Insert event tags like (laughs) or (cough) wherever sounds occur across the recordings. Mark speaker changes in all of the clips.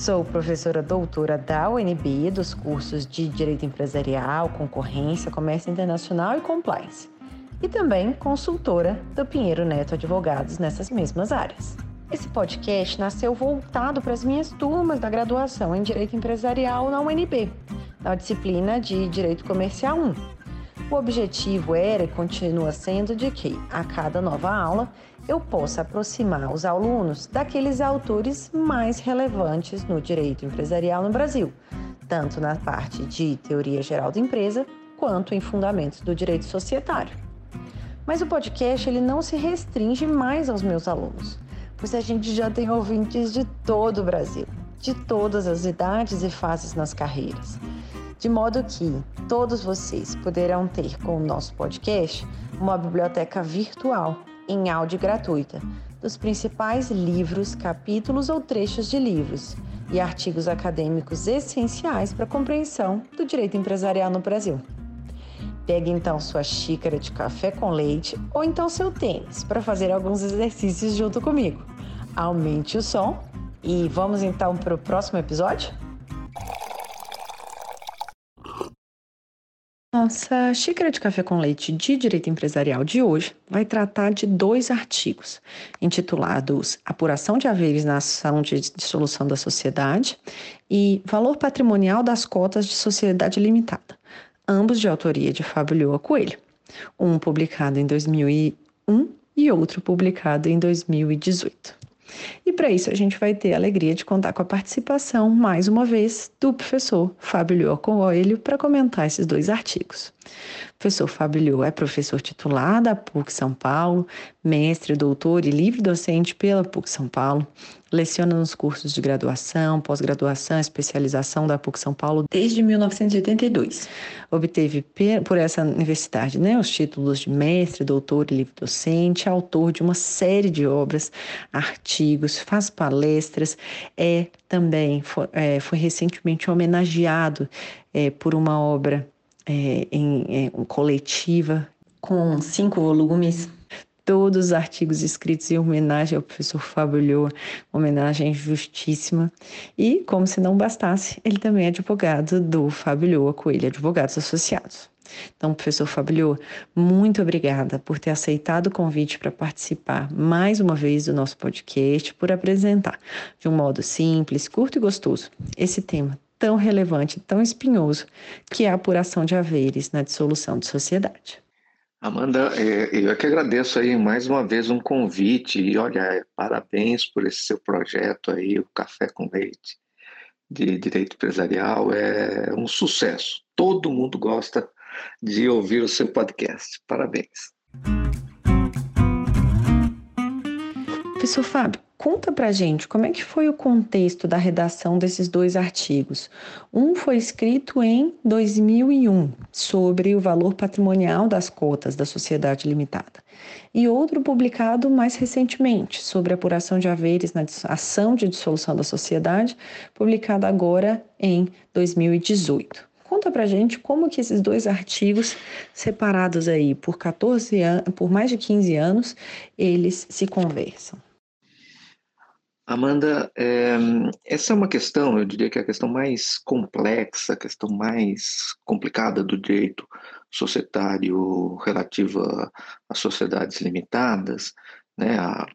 Speaker 1: Sou professora doutora da UNB dos cursos de Direito Empresarial, Concorrência, Comércio Internacional e Compliance. E também consultora do Pinheiro Neto Advogados nessas mesmas áreas. Esse podcast nasceu voltado para as minhas turmas da graduação em Direito Empresarial na UNB, na disciplina de Direito Comercial 1. O objetivo era e continua sendo de que, a cada nova aula, eu possa aproximar os alunos daqueles autores mais relevantes no direito empresarial no Brasil, tanto na parte de teoria geral da empresa quanto em fundamentos do direito societário. Mas o podcast ele não se restringe mais aos meus alunos, pois a gente já tem ouvintes de todo o Brasil, de todas as idades e fases nas carreiras. De modo que todos vocês poderão ter com o nosso podcast uma biblioteca virtual em áudio gratuita dos principais livros, capítulos ou trechos de livros e artigos acadêmicos essenciais para a compreensão do direito empresarial no Brasil. Pegue então sua xícara de café com leite ou então seu tênis para fazer alguns exercícios junto comigo. Aumente o som e vamos então para o próximo episódio? Nossa xícara de café com leite de direito empresarial de hoje vai tratar de dois artigos, intitulados Apuração de haveres na ação de dissolução da sociedade e Valor patrimonial das cotas de sociedade limitada, ambos de autoria de Fábio Lioa Coelho, um publicado em 2001 e outro publicado em 2018. E para isso a gente vai ter a alegria de contar com a participação, mais uma vez, do professor Fábio Lioa Coelho para comentar esses dois artigos. Professor Fábio é professor titular da PUC São Paulo, mestre, doutor e livre docente pela PUC São Paulo, Leciona nos cursos de graduação, pós-graduação, especialização da PUC São Paulo desde 1982. Obteve por essa universidade né, os títulos de mestre, doutor e livre docente, autor de uma série de obras, artigos, faz palestras, é também foi, é, foi recentemente homenageado é, por uma obra é, em, em coletiva com cinco volumes todos os artigos escritos em homenagem ao professor Fábio Lhoa, homenagem justíssima. E, como se não bastasse, ele também é advogado do Fábio Lhoa Coelho Advogados Associados. Então, professor Fábio muito obrigada por ter aceitado o convite para participar mais uma vez do nosso podcast, por apresentar de um modo simples, curto e gostoso esse tema tão relevante, tão espinhoso, que é a apuração de haveres na dissolução de sociedade.
Speaker 2: Amanda, é, eu é que agradeço aí mais uma vez um convite e olha, parabéns por esse seu projeto aí, o Café com Leite de Direito Empresarial, é um sucesso. Todo mundo gosta de ouvir o seu podcast. Parabéns.
Speaker 1: Professor Fábio, Conta pra gente como é que foi o contexto da redação desses dois artigos. Um foi escrito em 2001, sobre o valor patrimonial das cotas da sociedade limitada, e outro publicado mais recentemente, sobre a apuração de haveres na ação de dissolução da sociedade, publicado agora em 2018. Conta pra gente como que esses dois artigos, separados aí por 14 anos, por mais de 15 anos, eles se conversam.
Speaker 2: Amanda, é, essa é uma questão, eu diria que é a questão mais complexa, a questão mais complicada do direito societário relativa a sociedades limitadas, né? A,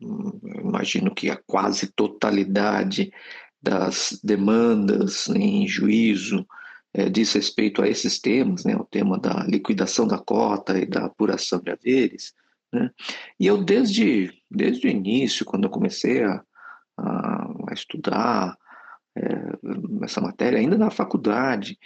Speaker 2: imagino que a quase totalidade das demandas em juízo é, diz respeito a esses temas, né? O tema da liquidação da cota e da apuração de haveres, né? E eu desde desde o início, quando eu comecei a a, a estudar é, essa matéria, ainda na faculdade,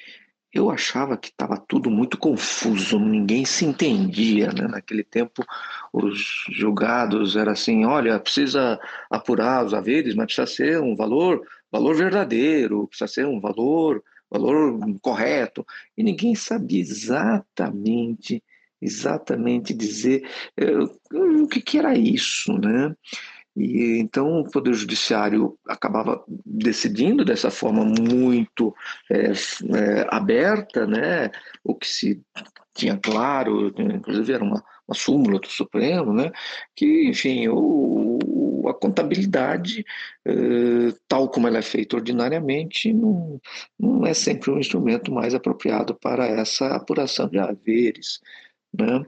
Speaker 2: eu achava que estava tudo muito confuso, ninguém se entendia. Né? Naquele tempo, os julgados era assim: olha, precisa apurar os haveres, mas precisa ser um valor, valor verdadeiro, precisa ser um valor, valor correto. E ninguém sabia exatamente, exatamente dizer uh, o que, que era isso, né? E então o Poder Judiciário acabava decidindo dessa forma muito é, é, aberta, né? o que se tinha claro, inclusive era uma, uma súmula do Supremo, né? que, enfim, o, a contabilidade, é, tal como ela é feita ordinariamente, não, não é sempre um instrumento mais apropriado para essa apuração de haveres. Né?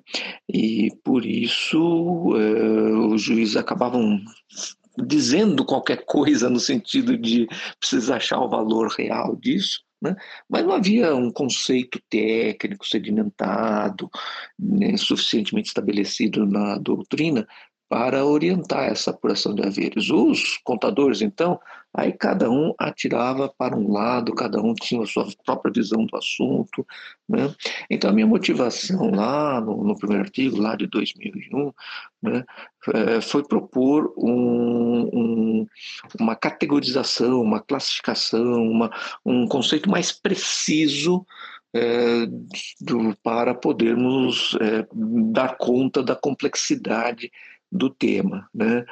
Speaker 2: E por isso é, os juízes acabavam dizendo qualquer coisa no sentido de precisa achar o valor real disso, né? mas não havia um conceito técnico sedimentado, né, suficientemente estabelecido na doutrina para orientar essa apuração de haveres. Os contadores, então, aí cada um atirava para um lado, cada um tinha a sua própria visão do assunto. Né? Então, a minha motivação lá no, no primeiro artigo, lá de 2001, né, é, foi propor um, um, uma categorização, uma classificação, uma, um conceito mais preciso é, do, para podermos é, dar conta da complexidade do tema, né?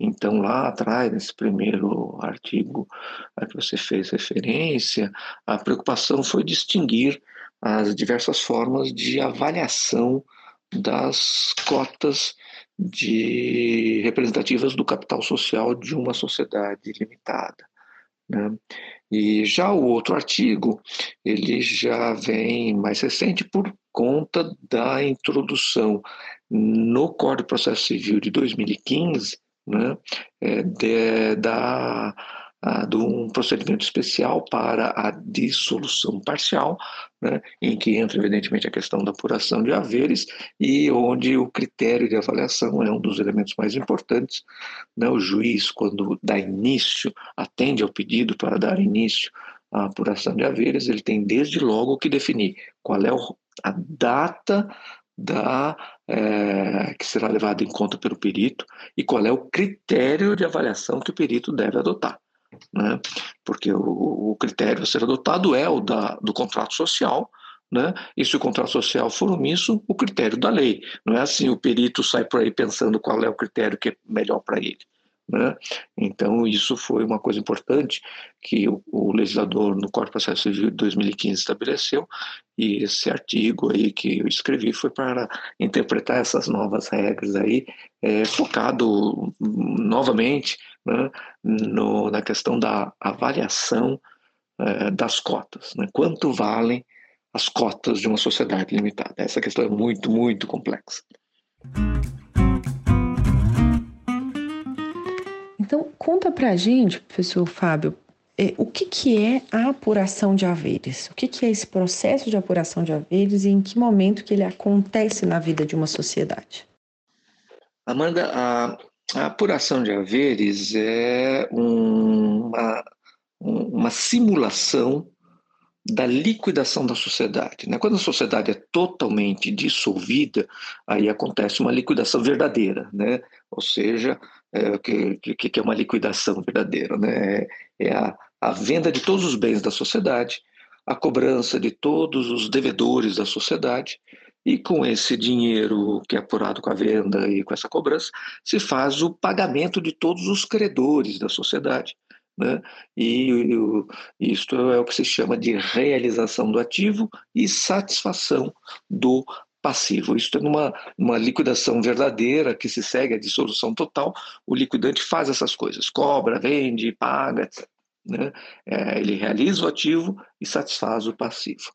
Speaker 2: Então lá atrás, nesse primeiro artigo a que você fez referência, a preocupação foi distinguir as diversas formas de avaliação das cotas de representativas do capital social de uma sociedade limitada. Né? E já o outro artigo, ele já vem mais recente por conta da introdução no Código de Processo Civil de 2015, né, é, de, da, a, de um procedimento especial para a dissolução parcial, né, em que entra, evidentemente, a questão da apuração de haveres e onde o critério de avaliação é um dos elementos mais importantes. Né, o juiz, quando dá início, atende ao pedido para dar início à apuração de haveres, ele tem desde logo que definir qual é a data da, é, que será levado em conta pelo perito e qual é o critério de avaliação que o perito deve adotar. Né? Porque o, o critério a ser adotado é o da, do contrato social, né? E se o contrato social for omisso, o critério da lei. Não é assim o perito sai por aí pensando qual é o critério que é melhor para ele. Né? Então, isso foi uma coisa importante que o, o legislador no Código de Processo Civil de 2015 estabeleceu, e esse artigo aí que eu escrevi foi para interpretar essas novas regras aí, é, focado novamente né, no, na questão da avaliação é, das cotas. Né? Quanto valem as cotas de uma sociedade limitada? Essa questão é muito, muito complexa.
Speaker 1: Então, conta pra gente, professor Fábio, é, o que, que é a apuração de haveres? O que, que é esse processo de apuração de haveres e em que momento que ele acontece na vida de uma sociedade?
Speaker 2: Amanda, a, a apuração de haveres é um, uma, uma simulação da liquidação da sociedade. Né? Quando a sociedade é totalmente dissolvida, aí acontece uma liquidação verdadeira, né? ou seja, é, que, que, é uma liquidação verdadeira? Né? É a, a venda de todos os bens da sociedade, a cobrança de todos os devedores da sociedade, e com esse dinheiro que é apurado com a venda e com essa cobrança, se faz o pagamento de todos os credores da sociedade. Né? E, e isto é o que se chama de realização do ativo e satisfação do passivo. Isto é numa, numa liquidação verdadeira que se segue a dissolução total, o liquidante faz essas coisas, cobra, vende, paga, etc. Né? É, ele realiza o ativo e satisfaz o passivo.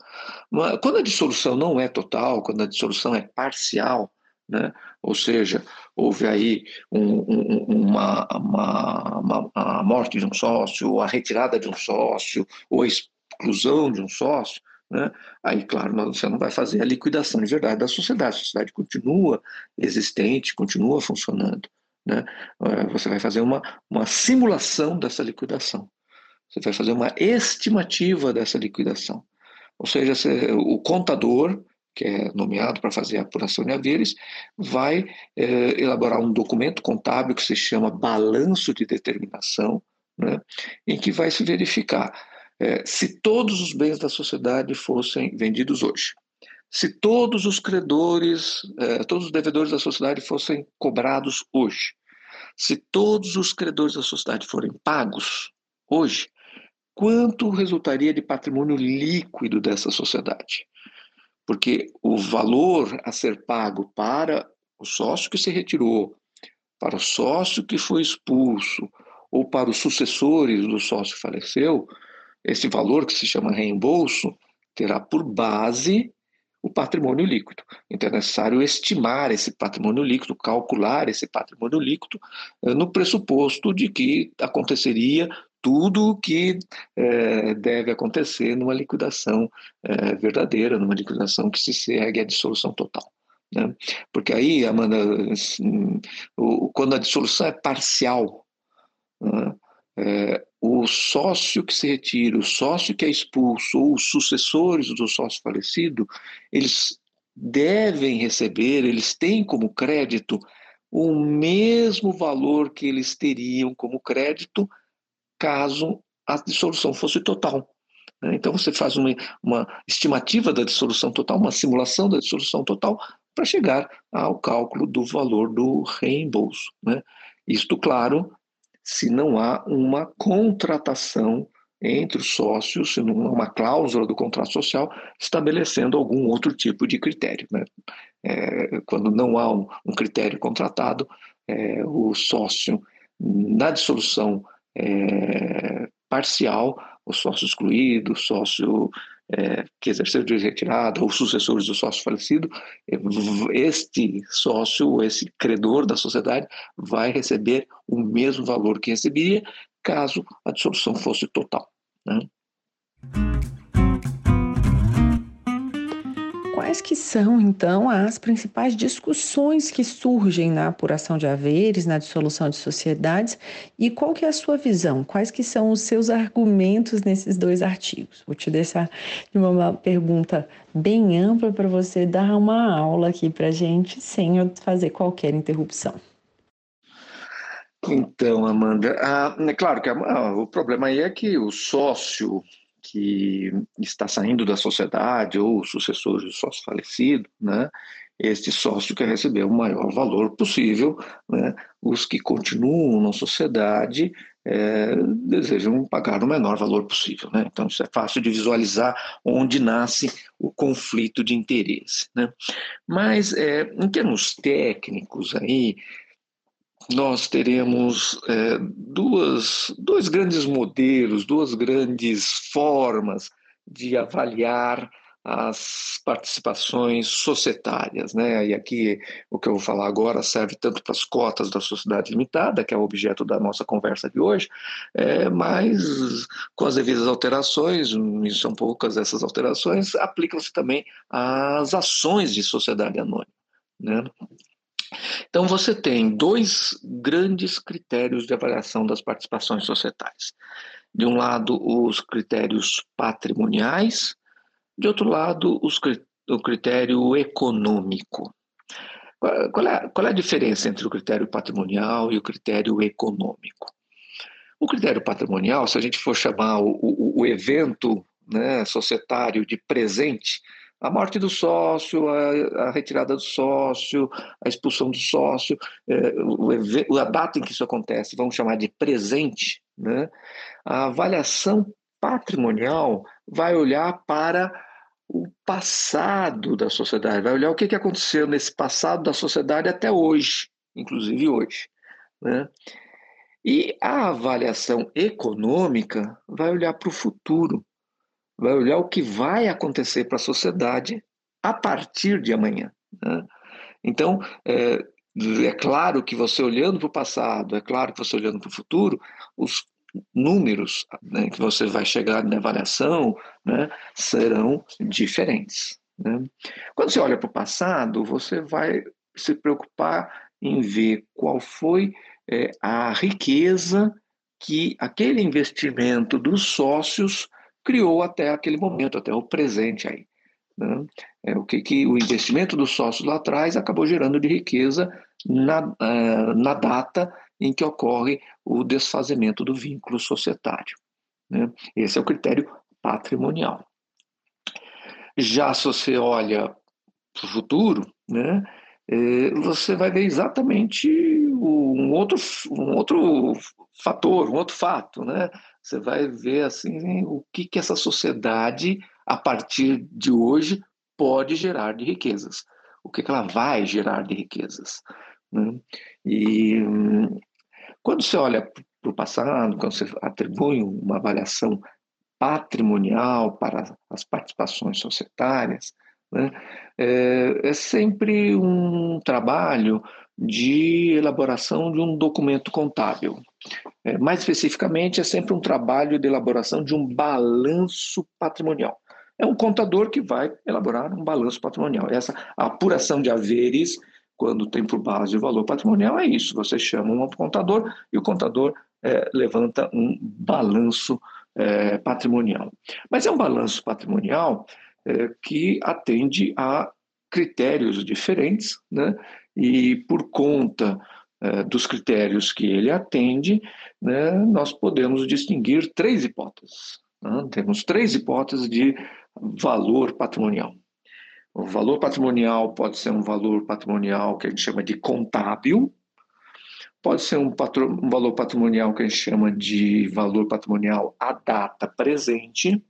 Speaker 2: Quando a dissolução não é total, quando a dissolução é parcial, né? ou seja, houve aí um, um, uma, uma, uma, a morte de um sócio, ou a retirada de um sócio, ou a exclusão de um sócio, né? Aí, claro, você não vai fazer a liquidação de verdade da sociedade, a sociedade continua existente, continua funcionando. Né? Eh, você vai fazer uma, uma simulação dessa liquidação, você vai fazer uma estimativa dessa liquidação. Ou seja, o contador, que é nomeado para fazer a apuração de haveres, vai é, elaborar um documento contábil que se chama balanço de determinação, né, em que vai se verificar é, se todos os bens da sociedade fossem vendidos hoje, se todos os credores, é, todos os devedores da sociedade fossem cobrados hoje, se todos os credores da sociedade forem pagos hoje, quanto resultaria de patrimônio líquido dessa sociedade? Porque o valor a ser pago para o sócio que se retirou, para o sócio que foi expulso, ou para os sucessores do sócio que faleceu, esse valor, que se chama reembolso, terá por base o patrimônio líquido. Então é necessário estimar esse patrimônio líquido, calcular esse patrimônio líquido, eh, no pressuposto de que aconteceria tudo o que é, deve acontecer numa liquidação é, verdadeira, numa liquidação que se segue à dissolução total. Né? Porque aí, Amanda, assim, o, quando a dissolução é parcial, né? É, o sócio que se retira, o sócio que é expulso, ou os sucessores do sócio falecido, eles devem receber, eles têm como crédito o mesmo valor que eles teriam como crédito caso a dissolução fosse total. Né? Então você faz uma, uma estimativa da dissolução total, uma simulação da dissolução total, para chegar ao cálculo do valor do reembolso. Né? Isto, claro, se não há uma contratação entre os sócios, se não há uma cláusula do contrato social estabelecendo algum outro tipo de critério. Né? É, quando não há um, um critério contratado, é, o sócio, na dissolução é, parcial, o sócio excluído, o sócio é, que exerceu de retirada ou sucessores do sócio falecido, é, este sócio, esse credor da sociedade, vai receber o mesmo valor que receberia caso a dissolução fosse total. Né?
Speaker 1: Quais que são, então, as principais discussões que surgem na apuração de haveres, na dissolução de sociedades e qual que é a sua visão? Quais que são os seus argumentos nesses dois artigos? Vou te deixar de uma pergunta bem ampla para você dar uma aula aqui para gente sem eu fazer qualquer interrupção.
Speaker 2: Então, Amanda, ah, é claro que ah, o problema aí é que o sócio que está saindo da sociedade ou o sucessor do sócio falecido, né, este sócio quer receber o maior valor possível, né, os que continuam na sociedade é, desejam pagar o menor valor possível. Né? Então, isso é fácil de visualizar onde nasce o conflito de interesse. Né? Mas, é, em termos técnicos, aí, nós teremos é, duas, dois grandes modelos, duas grandes formas de avaliar as participações societárias, né? E aqui o que eu vou falar agora serve tanto para as cotas da sociedade limitada, que é o objeto da nossa conversa de hoje, é, mas com as devidas alterações, e são poucas essas alterações, aplicam-se também às ações de sociedade anônima, né? Então, você tem dois grandes critérios de avaliação das participações societárias. De um lado, os critérios patrimoniais, de outro lado, os, o critério econômico. Qual é, qual é a diferença entre o critério patrimonial e o critério econômico? O critério patrimonial, se a gente for chamar o, o, o evento né, societário de presente, a morte do sócio, a, a, retirada do sócio, a expulsão do sócio, é, o, a data em que isso acontece, vamos chamar de presente, né? a avaliação patrimonial vai olhar para o passado da sociedade, vai olhar o que, que aconteceu nesse passado da sociedade até hoje, inclusive hoje. Né? E a avaliação econômica vai olhar para o futuro, vai olhar o que vai acontecer para a sociedade a partir de amanhã. Né? Então, é, é claro que você olhando para o passado, é claro que você olhando para o futuro, os números né, que você vai chegar na avaliação né, serão diferentes. Né? Quando você olha para o passado, você vai se preocupar em ver qual foi é, a riqueza que aquele investimento dos sócios criou até aquele momento, até o presente aí. Né? É, o que, que o investimento dos sócios lá atrás acabou gerando de riqueza na, uh, na data em que ocorre o desfazimento do vínculo societário. Né? Esse é o critério patrimonial. Já se você olha para o futuro, né, é, você vai ver exatamente um outro, um outro fator, um outro fato. Né? Você vai ver assim o que, que essa sociedade, a partir de hoje, pode gerar de riquezas. O que, que ela vai gerar de riquezas. Né? E quando você olha para o passado, quando você atribui uma avaliação patrimonial para as participações societárias, né, é, é sempre um trabalho de elaboração de um documento contábil. É, mais especificamente, é sempre um trabalho de elaboração de um balanço patrimonial. É um contador que vai elaborar um balanço patrimonial. Essa apuração de haveres, quando tem por base o valor patrimonial, é isso. Você chama um contador e o contador é, levanta um balanço é, patrimonial. Mas é um balanço patrimonial é, que atende a critérios diferentes, né? e por conta é, dos critérios que ele atende, né, nós podemos distinguir três hipóteses. Né? Temos três hipóteses de valor patrimonial. O valor patrimonial pode ser um valor patrimonial que a gente chama de contábil, pode ser um, patro, um valor patrimonial que a gente chama de valor patrimonial à data presente,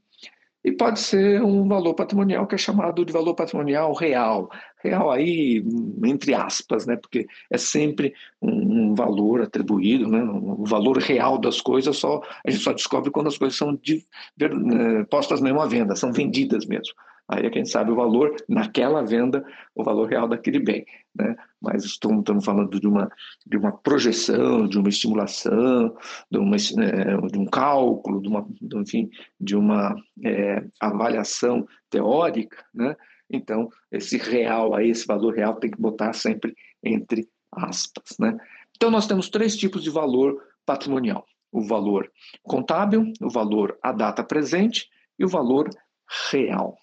Speaker 2: e pode ser um valor patrimonial que é chamado de valor patrimonial real. Real aí, entre aspas, né? porque é sempre um, valor atribuído, né? o valor real das coisas só a gente só descobre quando as coisas são de, eh, postas mesmo à venda, são vendidas mesmo. Aí quem sabe o valor naquela venda, o valor real daquele bem. Né? Mas estamos, estamos falando de uma, de uma projeção, de uma estimulação, de, uma, é, de um cálculo, de uma, de, enfim, de uma é, avaliação teórica. Né? Então, esse real aí, esse valor real tem que botar sempre entre aspas. Né? Então, nós temos três tipos de valor patrimonial: o valor contábil, o valor à data presente e o valor real.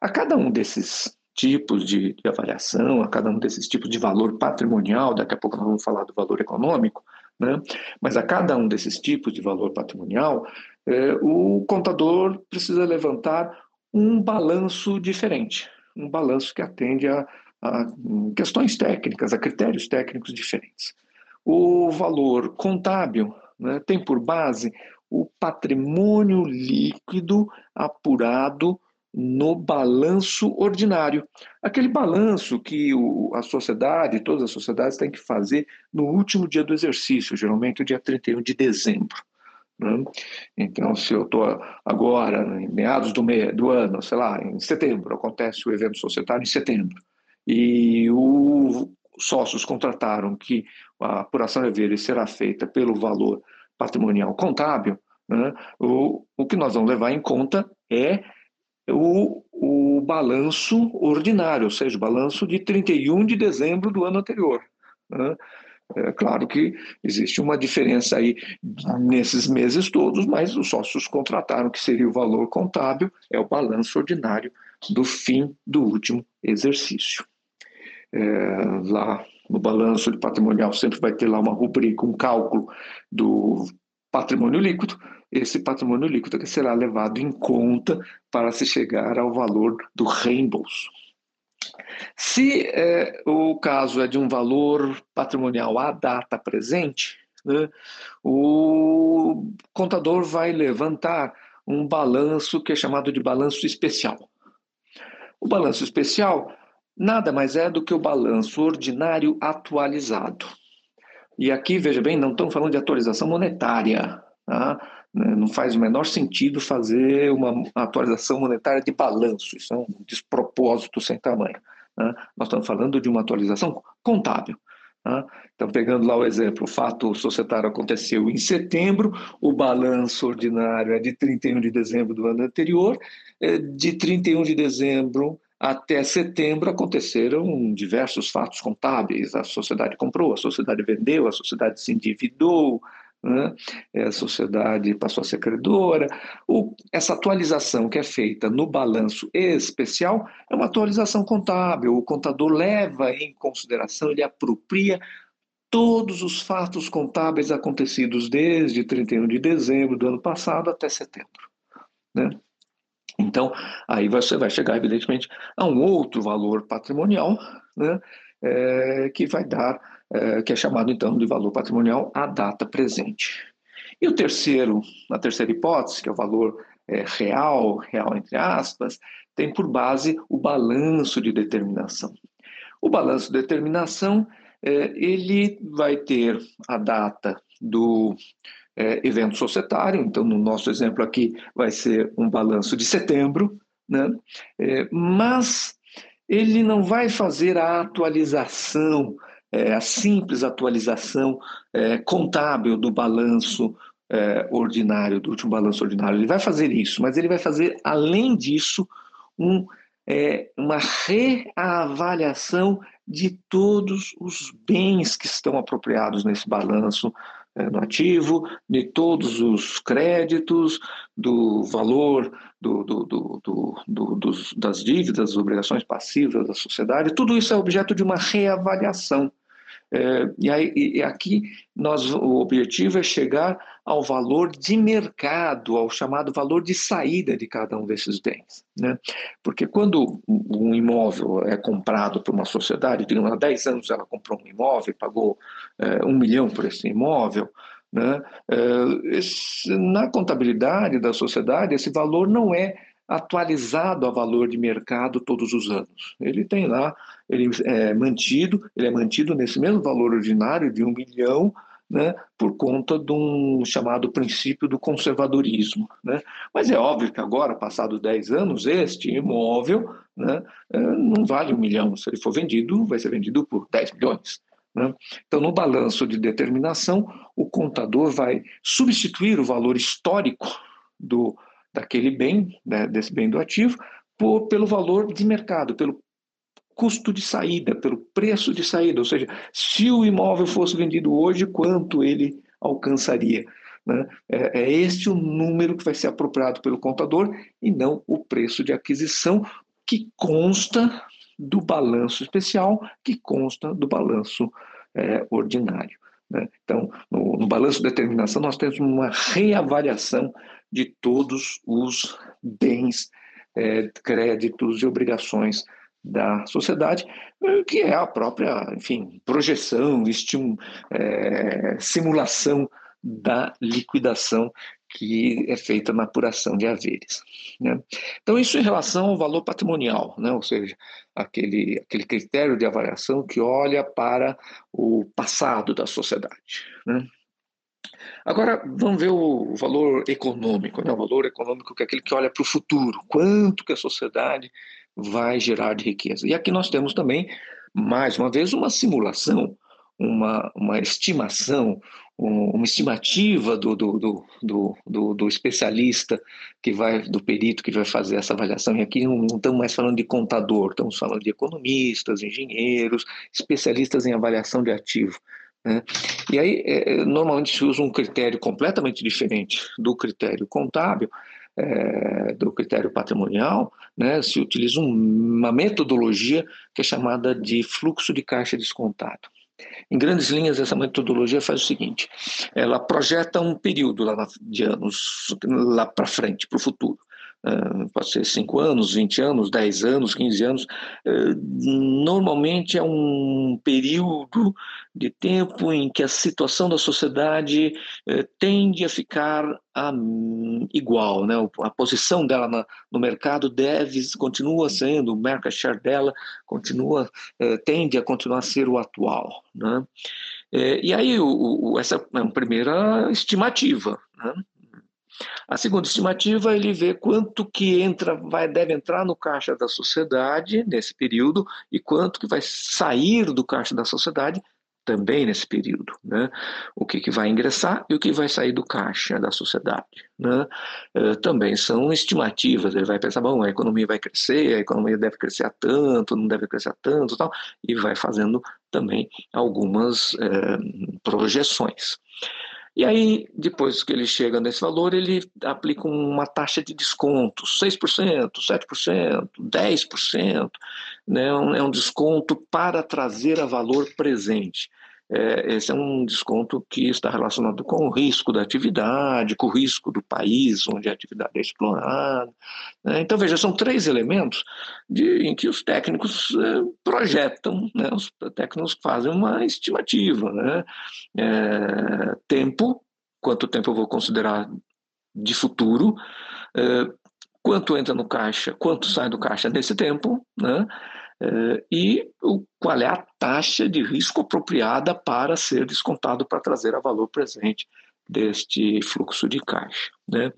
Speaker 2: A cada um desses tipos de, de, avaliação, a cada um desses tipos de valor patrimonial, daqui a pouco nós vamos falar do valor econômico, né? mas a cada um desses tipos de valor patrimonial, é, o contador precisa levantar um balanço diferente, um balanço que atende a, a questões técnicas, a critérios técnicos diferentes. O valor contábil né, tem por base o patrimônio líquido apurado no balanço ordinário. Aquele balanço que o, a sociedade, todas as sociedades têm que fazer no último dia do exercício, geralmente o dia 31 de dezembro. Né? Então, se eu estou agora, em meados do, do ano, sei lá, em setembro, acontece o evento societário em setembro, e os sócios contrataram que a apuração de haveres será feita pelo valor patrimonial contábil, né? o, o que nós vamos levar em conta é o, o balanço ordinário, ou seja, o balanço de 31 de dezembro do ano anterior. Né? É claro que existe uma diferença aí nesses meses todos, mas os sócios contrataram que seria o valor contábil, é o balanço ordinário do fim do último exercício. É, lá no balanço de patrimonial sempre vai ter lá uma rubrica, um cálculo do patrimônio líquido, esse patrimônio líquido que será levado em conta para se chegar ao valor do reembolso. Se é, o caso é de um valor patrimonial à data presente, né, o contador vai levantar um balanço que é chamado de balanço especial. O balanço especial nada mais é do que o balanço ordinário atualizado. E aqui, veja bem, não estamos falando de atualização monetária. Tá? Né? Não faz o menor sentido fazer uma atualização monetária de balanço, isso é um despropósito sem tamanho. Né? Nós estamos falando de uma atualização contábil. Né? Então, pegando lá o exemplo, o fato societário aconteceu em setembro, o balanço ordinário é de 31 de dezembro do ano anterior, é, de 31 de dezembro até setembro aconteceram diversos fatos contábeis. A sociedade comprou, a sociedade vendeu, a sociedade se endividou, né? É, a sociedade passou a ser credora. O, essa atualização que é feita no balanço especial é uma atualização contábil. O contador leva em consideração, ele apropria todos os fatos contábeis acontecidos desde 31 de dezembro do ano passado até setembro. Né? Então, aí você vai chegar, evidentemente, a um outro valor patrimonial, né? É, que vai dar é, que é chamado então de valor patrimonial à data presente. E o terceiro, a terceira hipótese, que é o valor é, real, real entre aspas, tem por base o balanço de determinação. O balanço de determinação, ele vai ter a data do evento societário, então no nosso exemplo aqui vai ser um balanço de setembro, né? Mas ele não vai fazer a atualização é, a simples atualização é, contábil do balanço é, ordinário, do último balanço ordinário. Ele vai fazer isso, mas ele vai fazer, além disso, um, é, uma reavaliação de todos os bens que estão apropriados nesse balanço é, no ativo, de todos os créditos, do valor do, do, do, dos, das dívidas, das obrigações passivas da sociedade, tudo isso é objeto de uma reavaliação. É, e, aí, e aqui nós, o objetivo é chegar ao valor de mercado, ao chamado valor de saída de cada um desses bens. Né? Porque quando um imóvel é comprado por uma sociedade, digamos, há 10 anos ela comprou um imóvel, pagou é, um milhão por esse imóvel, né? É, esse, na contabilidade da sociedade, esse valor não é atualizado a valor de mercado todos os anos. Ele tem lá, ele é mantido, ele é mantido nesse mesmo valor ordinário de um milhão, né, por conta de um chamado princípio do conservadorismo. Né? Mas é óbvio que agora, passados 10 anos, este imóvel né, é, não vale um milhão. Se ele for vendido, vai ser vendido por 10 milhões. Né? Então, no balanço de determinação, o contador vai substituir o valor histórico do, daquele bem, né, desse bem do ativo, por, pelo valor de mercado, pelo custo de saída, pelo preço de saída, ou seja, se o imóvel fosse vendido hoje, quanto ele alcançaria. Né? É, é este o número que vai ser apropriado pelo contador e não o preço de aquisição que consta do balanço especial, que consta do balanço é, ordinário. Né? Então, no, no balanço de determinação, nós temos uma reavaliação de todos os bens, é, créditos e obrigações da sociedade, que é a própria, enfim, projeção, estim, é, simulação da liquidação que é feita na apuração de haveres. Né? Então, isso em relação ao valor patrimonial, né? ou seja, aquele, aquele critério de avaliação que olha para o passado da sociedade. Né? Agora, vamos ver o valor econômico, né? o valor econômico que é aquele que olha para o futuro, quanto que a sociedade vai gerar de riqueza. E aqui nós temos também, mais uma vez, uma simulação, uma, uma estimação, uma estimativa do, do, do, do, do especialista que vai, do perito que vai fazer essa avaliação. E aqui não, não estamos mais falando de contador, estamos falando de economistas, engenheiros, especialistas em avaliação de ativo. Né? E aí, é, normalmente se usa um critério completamente diferente do critério contábil, é, do critério patrimonial, né? se utiliza um, uma metodologia que é chamada de fluxo de caixa descontado. Em grandes linhas, essa metodologia faz o seguinte: ela projeta um período lá de anos lá para frente, para o futuro. Uh, pode ser 5 anos, 20 anos, 10 anos, 15 anos. Uh, normalmente é um período de tempo em que a situação da sociedade uh, tende a ficar um, igual, né? a posição dela no mercado deve, continua sendo, o market share dela continua, tende a continuar a ser o atual. Né? e aí, essa é uma primeira estimativa. Né? A segunda estimativa, ele vê quanto que entra, vai, deve entrar no caixa da sociedade nesse período e quanto que vai sair do caixa da sociedade também nesse período, né? O que, que vai ingressar e o que vai sair do caixa da sociedade, né? Uh, também são estimativas. Ele vai pensar, bom, a economia vai crescer, a economia deve crescer a tanto, não deve crescer a tanto, tal, e vai fazendo também algumas uh, projeções. E aí, depois que ele chega nesse valor, ele aplica uma taxa de desconto, 6%, 7%, 10%, né? é um desconto para trazer a valor presente. É, esse é um desconto que está relacionado com o risco da atividade, com o risco do país onde a atividade é explorada. Né? Então, veja, são três elementos de, em que os técnicos é, projetam, né? os técnicos fazem uma estimativa. Né? É, tempo, quanto tempo eu vou considerar de futuro, é, quanto entra no caixa, quanto sai do caixa nesse tempo, né? Eh, e qual é a taxa de risco apropriada para ser descontado para trazer a valor presente deste fluxo de caixa. Né?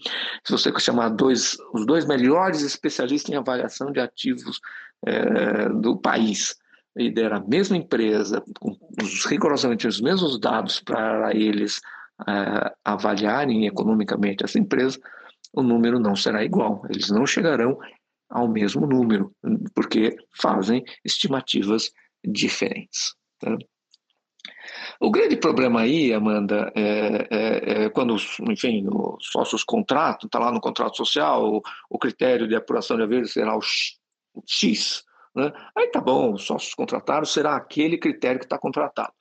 Speaker 2: Se você chamar dois, os dois melhores especialistas em avaliação de ativos é, do país e der a mesma empresa, com os, rigorosamente os mesmos dados para eles é, avaliarem economicamente essa empresa, o número não será igual. Eles não chegarão ao mesmo número, porque fazem estimativas diferentes. Tá? O grande problema aí, Amanda, é, é, é quando, enfim, os sócios contratam, está lá no contrato social, o, o, critério de apuração de haveres será o X. Né? Aí tá bom, os sócios contrataram, será aquele critério que está contratado.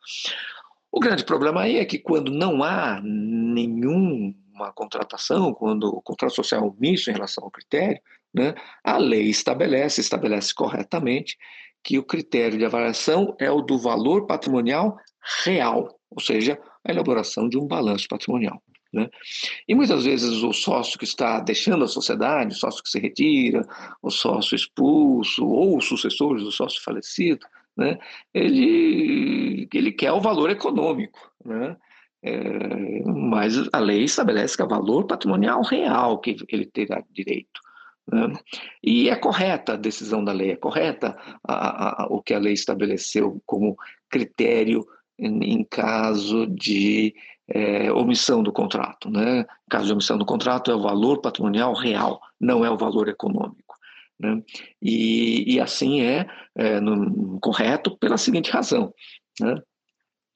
Speaker 2: O grande problema aí é que quando não há nenhuma contratação, quando o contrato social é omisso em relação ao critério, né? A lei estabelece, estabelece corretamente, que o critério de avaliação é o do valor patrimonial real, ou seja, a elaboração de um balanço patrimonial. Né? E muitas vezes o sócio que está deixando a sociedade, o sócio que se retira, o sócio expulso ou os sucessores do sócio falecido, né? ele, ele quer o valor econômico. Né? É, mas a lei estabelece que é o valor patrimonial real que ele terá direito. Né? E é correta a decisão da lei, é correta a, a, o que a lei estabeleceu como critério em, em caso de é, omissão do contrato. Né? Caso de omissão do contrato, é o valor patrimonial real, não é o valor econômico. Né? E, e, assim é, é no, correto pela seguinte razão. Né?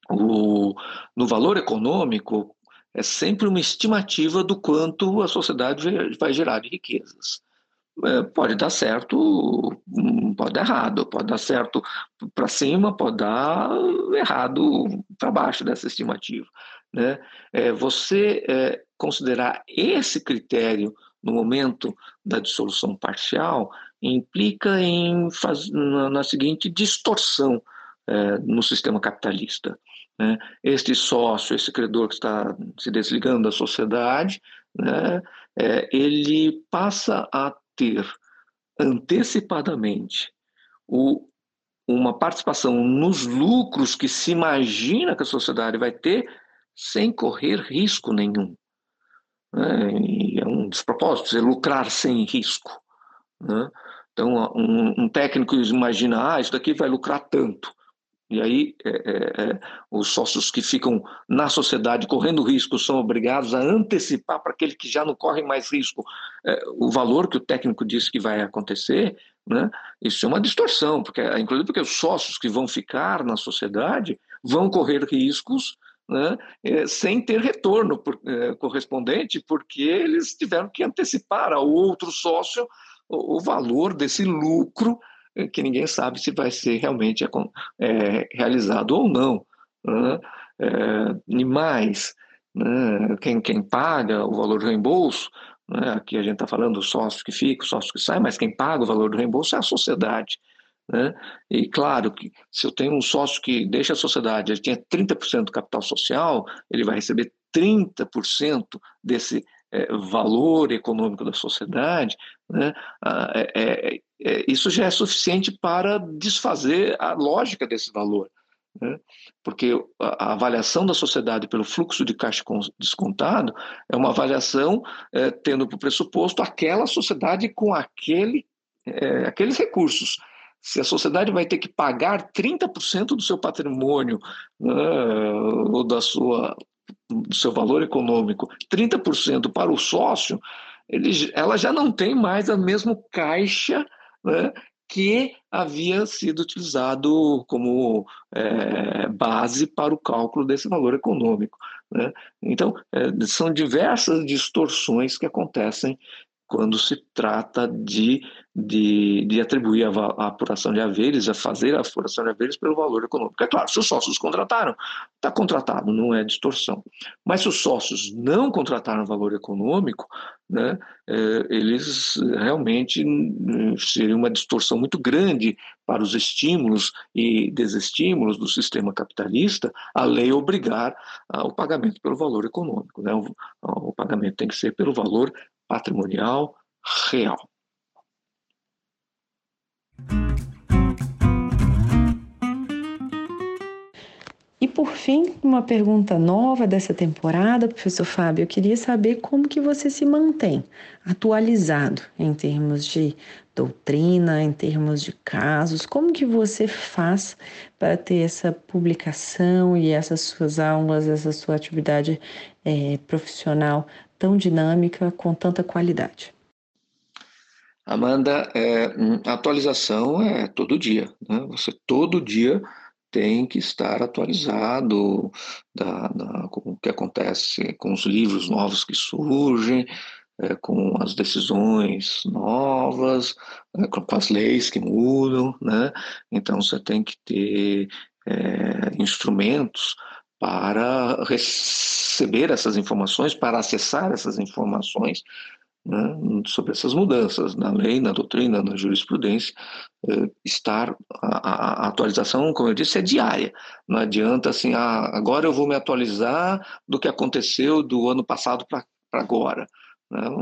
Speaker 2: O, no valor econômico, é sempre uma estimativa do quanto a sociedade vai gerar de riquezas. É, pode dar certo, hum, pode dar errado, pode dar certo para cima, pode dar errado para baixo dessa estimativa. Né? É, você é, considerar esse critério no momento da dissolução parcial implica em faz, na, na seguinte distorção é, no sistema capitalista. Né? Este sócio, esse credor que está se desligando da sociedade, né, é, ele passa a ter antecipadamente o, uma participação nos lucros que se imagina que a sociedade vai ter sem correr risco nenhum. É, é um despropósito você lucrar sem risco. Né? Então, um, um técnico imagina, ah, isso daqui vai lucrar tanto. E aí, é, é, é, os sócios que ficam na sociedade correndo risco são obrigados a antecipar para aquele que já não corre mais risco é, o valor que o técnico disse que vai acontecer. Né? Isso é uma distorção, porque, inclusive porque os sócios que vão ficar na sociedade vão correr riscos né, é, sem ter retorno por, é, correspondente, porque eles tiveram que antecipar ao outro sócio o, o valor desse lucro que ninguém sabe se vai ser realmente é, é realizado ou não. Né? É, e mais, né? quem, quem paga o valor do reembolso, né? aqui a gente está falando do sócio que fica, o sócio que sai, mas quem paga o valor do reembolso é a sociedade. Né? E claro que se eu tenho um sócio que deixa a sociedade, ele tinha 30% do capital social, ele vai receber 30% desse é, valor econômico da sociedade, né? É, é, é, isso já é suficiente para desfazer a lógica desse valor. Né? Porque a, a, avaliação da sociedade pelo fluxo de caixa descontado é uma avaliação é, tendo por pressuposto aquela sociedade com aquele, é, aqueles recursos. Se a sociedade vai ter que pagar 30% do seu patrimônio né, ou da sua, do seu valor econômico, 30% para o sócio, ele, ela já não tem mais a mesma caixa né, que havia sido utilizado como é, base para o cálculo desse valor econômico. Né? Então, é, são diversas distorções que acontecem quando se trata de, de, de atribuir a, a, apuração de haveres, a fazer a apuração de haveres pelo valor econômico. É claro, se os sócios contrataram, está contratado, não é distorção. Mas se os sócios não contrataram valor econômico, né, é, eles realmente hum, seria uma distorção muito grande para os estímulos e desestímulos do sistema capitalista, a lei obrigar o pagamento pelo valor econômico. Né? O, o pagamento tem que ser pelo valor patrimonial real.
Speaker 1: E por fim, uma pergunta nova dessa temporada, professor Fábio, eu queria saber como que você se mantém atualizado em termos de doutrina, em termos de casos, como que você faz para ter essa publicação e essas suas aulas, essa sua atividade é, profissional tão dinâmica, com tanta qualidade?
Speaker 2: Amanda, é, hum, atualização é todo dia. Né? Você todo dia tem que estar atualizado da, da, com o que acontece com os livros novos que surgem, é, com as decisões novas, é, com as leis que mudam, né? Então você tem que ter é, instrumentos para receber essas informações, para acessar essas informações né, sobre essas mudanças na lei, na doutrina, na jurisprudência, eh, estar a, a, atualização, como eu disse, é diária. Não adianta assim, ah, agora eu vou me atualizar do que aconteceu do ano passado para agora. Não,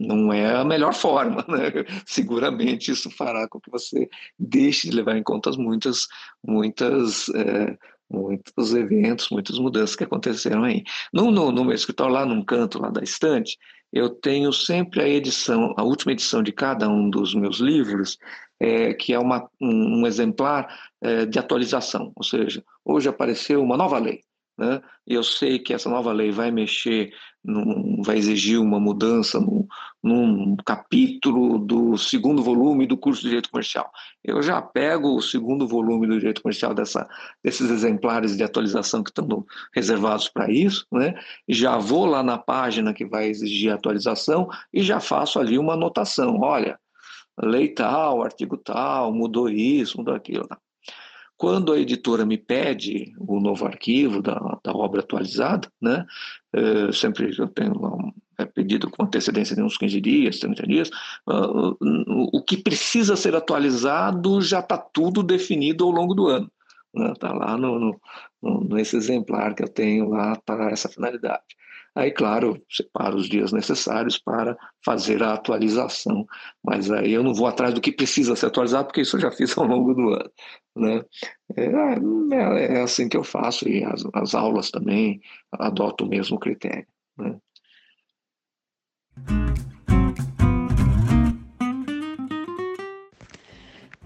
Speaker 2: não é a melhor forma, (laughs) né? Seguramente isso fará com que você deixe de levar em conta muitas, muitas é, muitos eventos, muitas mudanças que aconteceram aí. No, no, no meu escritório, lá num canto lá da estante, eu tenho sempre a edição, a última edição de cada um dos meus livros, é, que é uma, um, um exemplar é, de atualização, ou seja, hoje apareceu uma nova lei. Né? Eu sei que essa nova lei vai mexer, num, vai exigir uma mudança num, num, capítulo do segundo volume do curso de Direito Comercial. Eu já pego o segundo volume do Direito Comercial dessa, desses exemplares de atualização que estão reservados para isso, né? já vou lá na página que vai exigir a atualização e já faço ali uma anotação. Olha, lei tal, artigo tal, mudou isso, mudou aquilo. Tá? Quando a editora me pede o novo arquivo da, da obra atualizada, né, é, sempre eu tenho um é pedido com antecedência de uns 15 dias, 30 dias, uh, o que precisa ser atualizado já está tudo definido ao longo do ano. Está né, lá no, no, nesse exemplar que eu tenho lá para essa finalidade. Aí, claro, separo os dias necessários para fazer a atualização, mas aí eu não vou atrás do que precisa ser atualizado, porque isso eu já fiz ao longo do ano. Né? É, é, é assim que eu faço, e as, as aulas também adotam o mesmo critério. Né?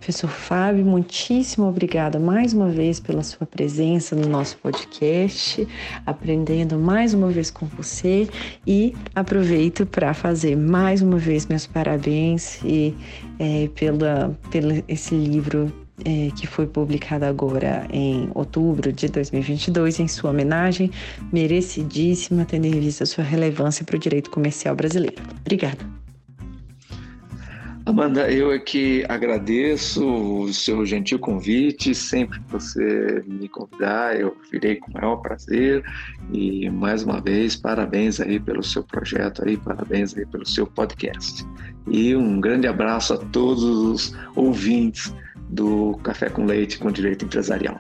Speaker 1: Professor Fábio, muitíssimo obrigada mais uma vez pela sua presença no nosso podcast, aprendendo mais uma vez com você e aproveito para fazer mais uma vez meus parabéns e é, pela, pelo esse livro é, que foi publicado agora em outubro de 2022 em sua homenagem, merecidíssima, tendo em vista sua relevância para o direito comercial brasileiro. Obrigada.
Speaker 2: Amanda, eu é que agradeço o seu gentil convite. Sempre que você me convidar, eu virei com o maior prazer. E mais uma vez, parabéns aí pelo seu projeto aí, parabéns aí pelo seu podcast. E um grande abraço a todos os ouvintes do Café com Leite com Direito Empresarial.